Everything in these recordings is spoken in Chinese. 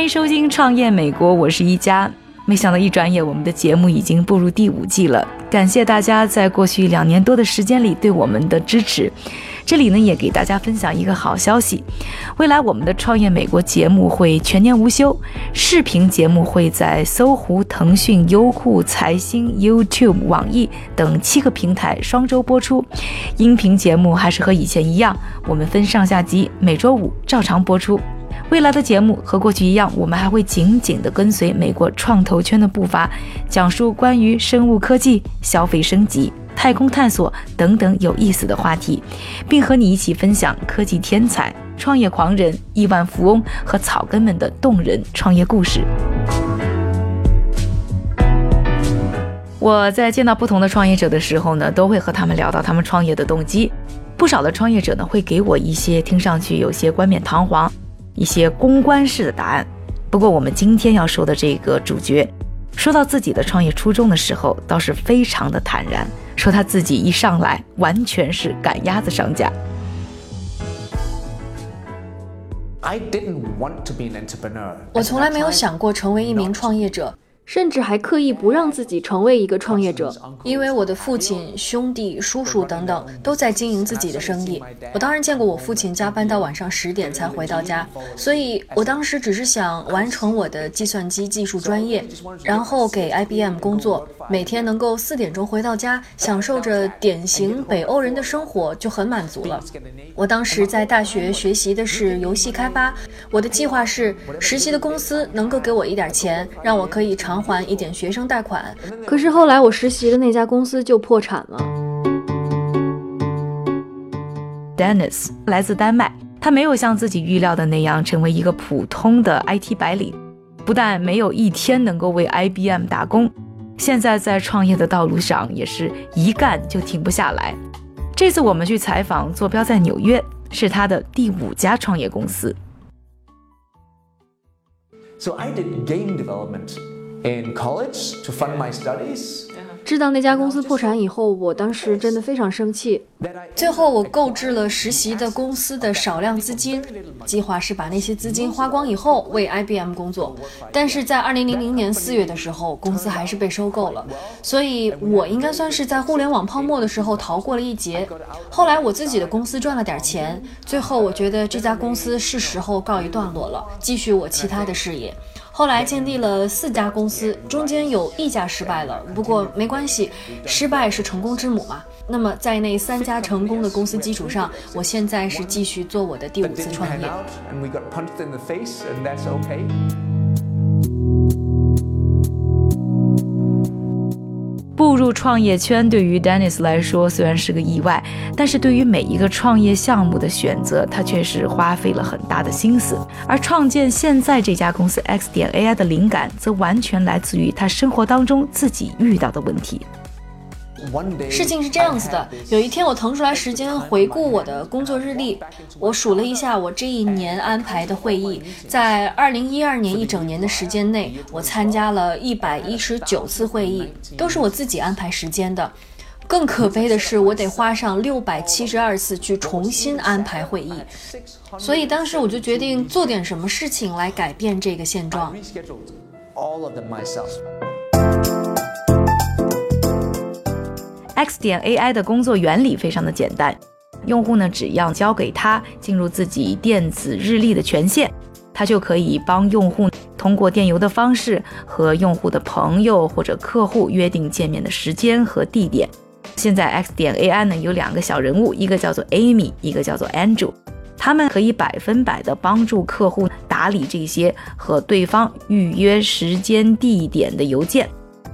欢迎收听《创业美国》，我是一加。没想到一转眼，我们的节目已经步入第五季了。感谢大家在过去两年多的时间里对我们的支持。这里呢，也给大家分享一个好消息：未来我们的《创业美国》节目会全年无休，视频节目会在搜狐、腾讯、优酷、财新、YouTube、网易等七个平台双周播出；音频节目还是和以前一样，我们分上下集，每周五照常播出。未来的节目和过去一样，我们还会紧紧地跟随美国创投圈的步伐，讲述关于生物科技、消费升级、太空探索等等有意思的话题，并和你一起分享科技天才、创业狂人、亿万富翁和草根们的动人创业故事。我在见到不同的创业者的时候呢，都会和他们聊到他们创业的动机。不少的创业者呢，会给我一些听上去有些冠冕堂皇。一些公关式的答案。不过，我们今天要说的这个主角，说到自己的创业初衷的时候，倒是非常的坦然，说他自己一上来完全是赶鸭子上架。我从来没有想过成为一名创业者。甚至还刻意不让自己成为一个创业者，因为我的父亲、兄弟、叔叔等等都在经营自己的生意。我当然见过我父亲加班到晚上十点才回到家，所以我当时只是想完成我的计算机技术专业，然后给 IBM 工作，每天能够四点钟回到家，享受着典型北欧人的生活就很满足了。我当时在大学学习的是游戏开发，我的计划是实习的公司能够给我一点钱，让我可以偿。还一点学生贷款，可是后来我实习的那家公司就破产了。Dennis 来自丹麦，他没有像自己预料的那样成为一个普通的 IT 白领，不但没有一天能够为 IBM 打工，现在在创业的道路上也是一干就停不下来。这次我们去采访，坐标在纽约，是他的第五家创业公司。So I did game development. in college to fund my studies. 知道那家公司破产以后，我当时真的非常生气。最后，我购置了实习的公司的少量资金，计划是把那些资金花光以后为 IBM 工作。但是在2000年4月的时候，公司还是被收购了，所以我应该算是在互联网泡沫的时候逃过了一劫。后来我自己的公司赚了点钱，最后我觉得这家公司是时候告一段落了，继续我其他的事业。后来建立了四家公司，中间有一家失败了，不过没关系，失败是成功之母嘛。那么在那三家成功的公司基础上，我现在是继续做我的第五次创业。步入创业圈对于 Dennis 来说虽然是个意外，但是对于每一个创业项目的选择，他却是花费了很大的心思。而创建现在这家公司 X 点 AI 的灵感，则完全来自于他生活当中自己遇到的问题。事情是这样子的，有一天我腾出来时间回顾我的工作日历，我数了一下我这一年安排的会议，在二零一二年一整年的时间内，我参加了一百一十九次会议，都是我自己安排时间的。更可悲的是，我得花上六百七十二次去重新安排会议，所以当时我就决定做点什么事情来改变这个现状。X 点 AI 的工作原理非常的简单，用户呢只要交给他进入自己电子日历的权限，他就可以帮用户通过电邮的方式和用户的朋友或者客户约定见面的时间和地点。现在 X 点 AI 呢有两个小人物，一个叫做 Amy，一个叫做 Andrew，他们可以百分百的帮助客户打理这些和对方预约时间地点的邮件。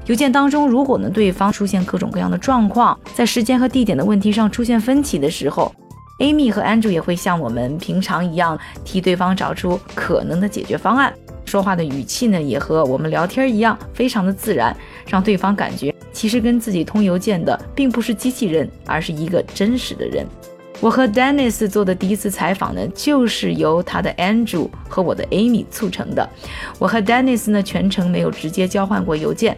邮件当中，如果呢对方出现各种各样的状况，在时间和地点的问题上出现分歧的时候，Amy 和 Andrew 也会像我们平常一样替对方找出可能的解决方案。说话的语气呢，也和我们聊天一样，非常的自然，让对方感觉其实跟自己通邮件的并不是机器人，而是一个真实的人。我和 Dennis 做的第一次采访呢，就是由他的 Andrew 和我的 Amy 促成的。我和 Dennis 呢，全程没有直接交换过邮件。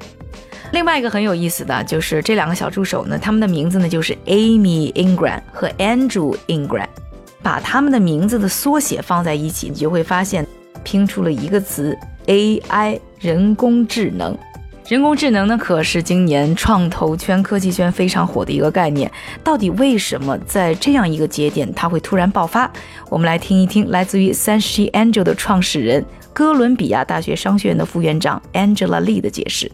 另外一个很有意思的就是这两个小助手呢，他们的名字呢就是 Amy Ingram 和 Andrew Ingram，把他们的名字的缩写放在一起，你就会发现。拼出了一个词 AI 人工智能，人工智能呢可是今年创投圈、科技圈非常火的一个概念。到底为什么在这样一个节点它会突然爆发？我们来听一听来自于三十七 Angel 的创始人、哥伦比亚大学商学院的副院长 Angela Lee 的解释。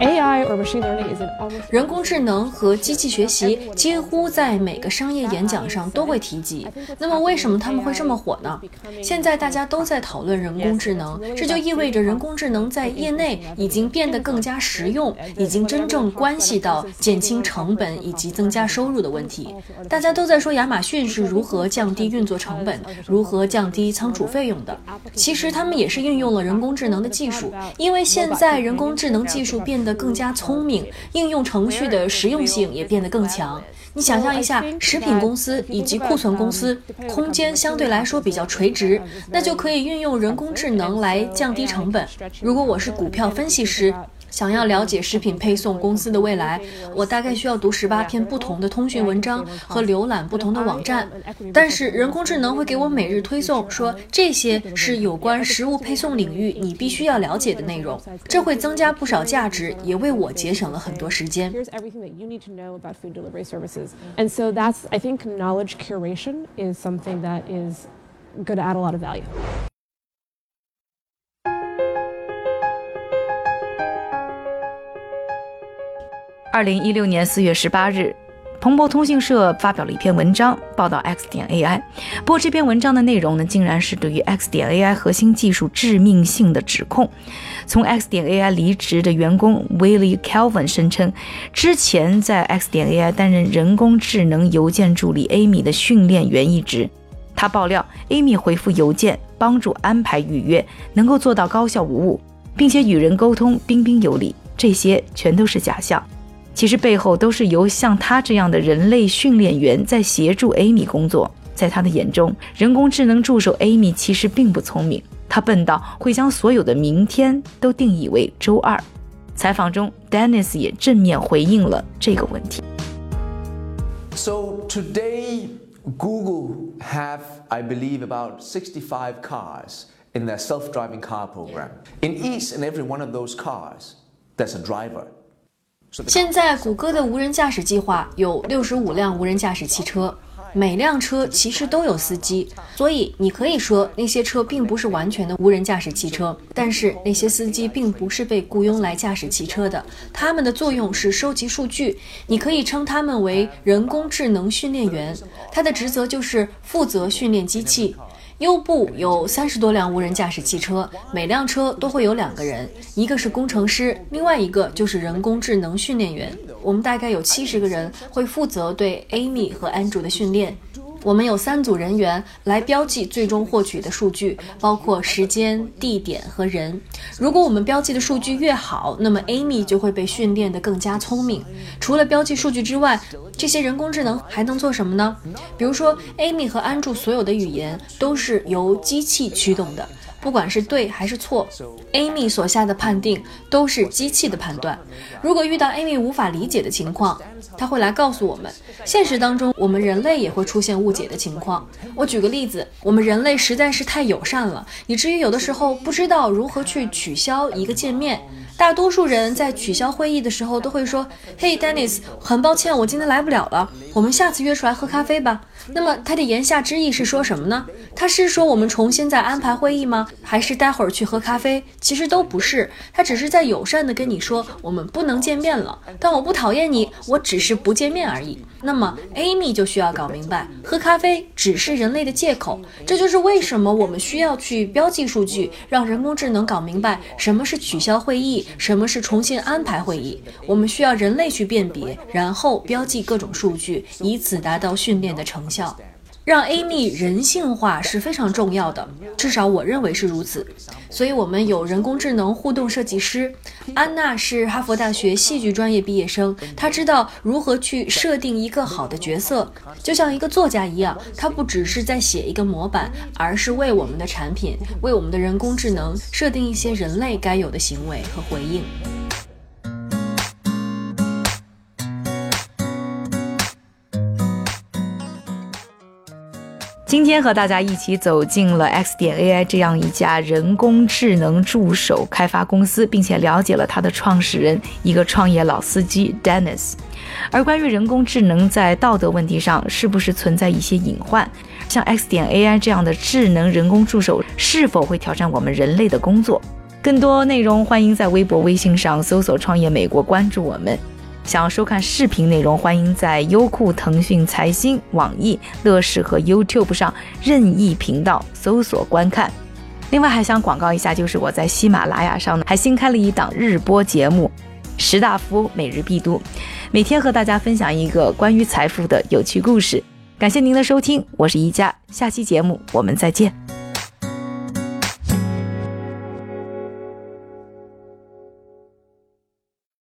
AI or machine learning is an 人工智能和机器学习几乎在每个商业演讲上都会提及。那么为什么他们会这么火呢？现在大家都在讨论人工智能，这就意味着人工智能在业内已经变得更加实用，已经真正关系到减轻成本以及增加收入的问题。大家都在说亚马逊是如何降低运作成本，如何降低仓储费用的。其实他们也是运用了人工智能的技术，因为现在人工智能技术变得更加聪明，应用程序的实用性也变得更强。你想象一下，食品公司以及库存公司空间相对来说比较垂直，那就可以运用人工智能来降低成本。如果我是股票分析师。想要了解食品配送公司的未来，我大概需要读十八篇不同的通讯文章和浏览不同的网站。但是人工智能会给我每日推送，说这些是有关食物配送领域你必须要了解的内容，这会增加不少价值，也为我节省了很多时间。二零一六年四月十八日，彭博通讯社发表了一篇文章，报道 X 点 AI。不过这篇文章的内容呢，竟然是对于 X 点 AI 核心技术致命性的指控。从 X 点 AI 离职的员工 Willie Kelvin 声称，之前在 X 点 AI 担任人工智能邮件助理 Amy 的训练员一职。他爆料，Amy 回复邮件、帮助安排预约，能够做到高效无误，并且与人沟通彬彬有礼，这些全都是假象。其实背后都是由像他这样的人类训练员在协助 Amy 工作。在他的眼中，人工智能助手 Amy 其实并不聪明，他笨到会将所有的明天都定义为周二。采访中，Dennis 也正面回应了这个问题。So today, Google have, I believe, about 65 cars in their self-driving car program. In each and every one of those cars, there's a driver. 现在，谷歌的无人驾驶计划有六十五辆无人驾驶汽车，每辆车其实都有司机，所以你可以说那些车并不是完全的无人驾驶汽车。但是那些司机并不是被雇佣来驾驶汽车的，他们的作用是收集数据。你可以称他们为人工智能训练员，他的职责就是负责训练机器。优步有三十多辆无人驾驶汽车，每辆车都会有两个人，一个是工程师，另外一个就是人工智能训练员。我们大概有七十个人会负责对 Amy 和 Andrew 的训练。我们有三组人员来标记最终获取的数据，包括时间、地点和人。如果我们标记的数据越好，那么 Amy 就会被训练得更加聪明。除了标记数据之外，这些人工智能还能做什么呢？比如说，Amy 和安住所有的语言都是由机器驱动的。不管是对还是错，Amy 所下的判定都是机器的判断。如果遇到 Amy 无法理解的情况，他会来告诉我们。现实当中，我们人类也会出现误解的情况。我举个例子，我们人类实在是太友善了，以至于有的时候不知道如何去取消一个界面。大多数人在取消会议的时候都会说：“嘿，Dennis，很抱歉，我今天来不了了，我们下次约出来喝咖啡吧。”那么他的言下之意是说什么呢？他是说我们重新再安排会议吗？还是待会儿去喝咖啡？其实都不是，他只是在友善的跟你说我们不能见面了。但我不讨厌你，我只是不见面而已。那么 Amy 就需要搞明白，喝咖啡只是人类的借口。这就是为什么我们需要去标记数据，让人工智能搞明白什么是取消会议，什么是重新安排会议？我们需要人类去辨别，然后标记各种数据，以此达到训练的成效。让 Amy 人性化是非常重要的，至少我认为是如此。所以，我们有人工智能互动设计师安娜，是哈佛大学戏剧专业毕业生，她知道如何去设定一个好的角色，就像一个作家一样，她不只是在写一个模板，而是为我们的产品、为我们的人工智能设定一些人类该有的行为和回应。今天和大家一起走进了 X 点 AI 这样一家人工智能助手开发公司，并且了解了它的创始人，一个创业老司机 Dennis。而关于人工智能在道德问题上是不是存在一些隐患，像 X 点 AI 这样的智能人工助手是否会挑战我们人类的工作？更多内容欢迎在微博、微信上搜索“创业美国”，关注我们。想要收看视频内容，欢迎在优酷、腾讯、财新、网易、乐视和 YouTube 上任意频道搜索观看。另外还想广告一下，就是我在喜马拉雅上呢还新开了一档日播节目《石大夫每日必读》，每天和大家分享一个关于财富的有趣故事。感谢您的收听，我是一佳，下期节目我们再见。